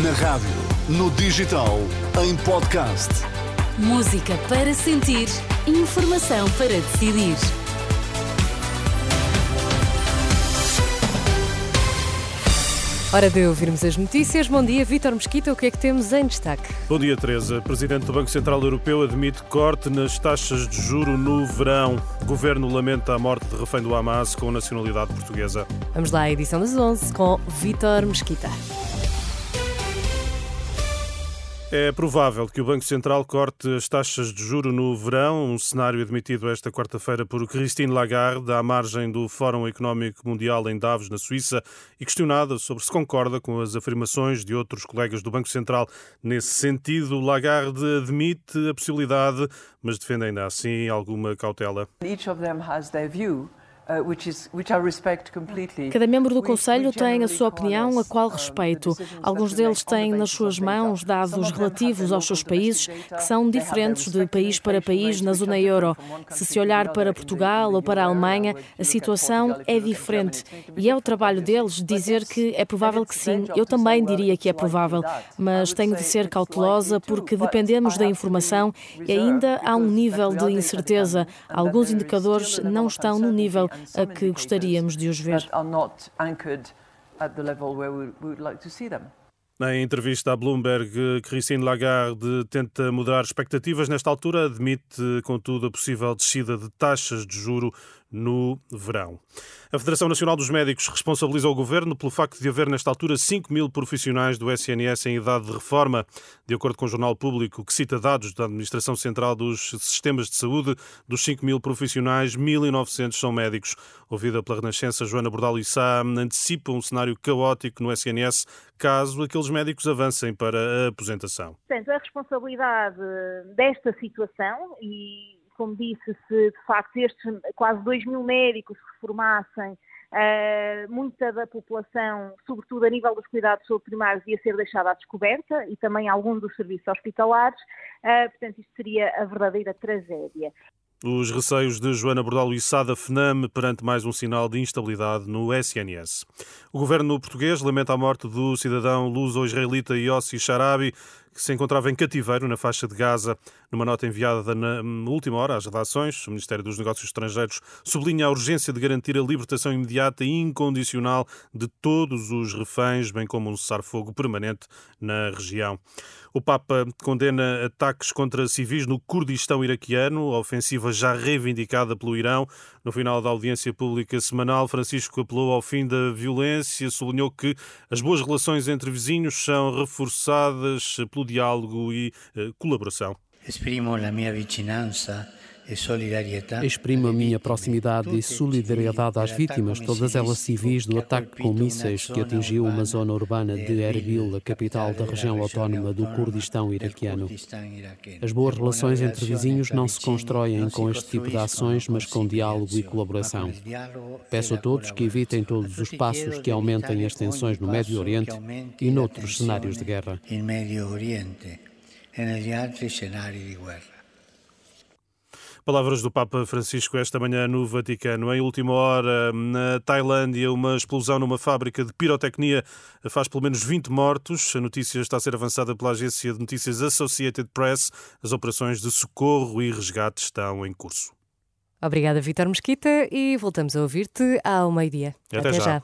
Na rádio, no digital, em podcast. Música para sentir, informação para decidir. Hora de ouvirmos as notícias. Bom dia, Vítor Mesquita. O que é que temos em destaque? Bom dia, Teresa. Presidente do Banco Central Europeu admite corte nas taxas de juro no verão. O governo lamenta a morte de refém do Hamas com nacionalidade portuguesa. Vamos lá à edição das 11 com Vítor Mesquita. É provável que o Banco Central corte as taxas de juro no verão, um cenário admitido esta quarta-feira por Christine Lagarde, à margem do Fórum Económico Mundial em Davos, na Suíça, e questionada sobre se concorda com as afirmações de outros colegas do Banco Central nesse sentido. Lagarde admite a possibilidade, mas defende ainda assim alguma cautela. Each of them has their view. Uh, Cada membro do Conselho tem a sua opinião, a qual respeito. Alguns deles têm nas suas mãos dados relativos aos seus países, que são diferentes de país para país na zona euro. Se se olhar para Portugal ou para a Alemanha, a situação é diferente. E é o trabalho deles dizer que é provável que sim. Eu também diria que é provável, mas tenho de ser cautelosa porque dependemos da informação e ainda há um nível de incerteza. Alguns indicadores não estão no nível a que gostaríamos de os ver. Na entrevista à Bloomberg, Christine Lagarde tenta mudar expectativas. Nesta altura, admite, contudo, a possível descida de taxas de juro no verão. A Federação Nacional dos Médicos responsabiliza o governo pelo facto de haver, nesta altura, 5 mil profissionais do SNS em idade de reforma. De acordo com o Jornal Público, que cita dados da Administração Central dos Sistemas de Saúde, dos 5 mil profissionais, 1.900 são médicos. Ouvida pela Renascença, Joana Bordal e Sá antecipa um cenário caótico no SNS caso aqueles médicos avancem para a aposentação. Portanto, a responsabilidade desta situação e como disse, se de facto estes quase 2 mil médicos se reformassem, uh, muita da população, sobretudo a nível dos cuidados primários, ia ser deixada à descoberta e também algum dos serviços hospitalares. Uh, portanto, isto seria a verdadeira tragédia. Os receios de Joana Bordalo e Sada FNAM perante mais um sinal de instabilidade no SNS. O governo português lamenta a morte do cidadão luso-israelita Yossi Sharabi, que se encontrava em cativeiro na faixa de Gaza. Numa nota enviada na última hora às redações, o Ministério dos Negócios Estrangeiros sublinha a urgência de garantir a libertação imediata e incondicional de todos os reféns, bem como um cessar-fogo permanente na região. O Papa condena ataques contra civis no Kurdistão iraquiano, a ofensiva já reivindicada pelo Irão. No final da audiência pública semanal, Francisco apelou ao fim da violência, sublinhou que as boas relações entre vizinhos são reforçadas pelo diálogo e eh, colaboração. Exprimo a minha vicinança Exprimo a minha proximidade e solidariedade às vítimas, todas elas civis, do ataque com mísseis que atingiu uma zona urbana de Erbil, a capital da região autónoma do Kurdistão iraquiano. As boas relações entre vizinhos não se constroem com este tipo de ações, mas com diálogo e colaboração. Peço a todos que evitem todos os passos que aumentem as tensões no Médio Oriente e noutros cenários de guerra. Palavras do Papa Francisco esta manhã no Vaticano. Em última hora, na Tailândia, uma explosão numa fábrica de pirotecnia faz pelo menos 20 mortos. A notícia está a ser avançada pela agência de notícias Associated Press. As operações de socorro e resgate estão em curso. Obrigada, Vitor Mesquita, e voltamos a ouvir-te ao meio-dia. Até, Até já. já.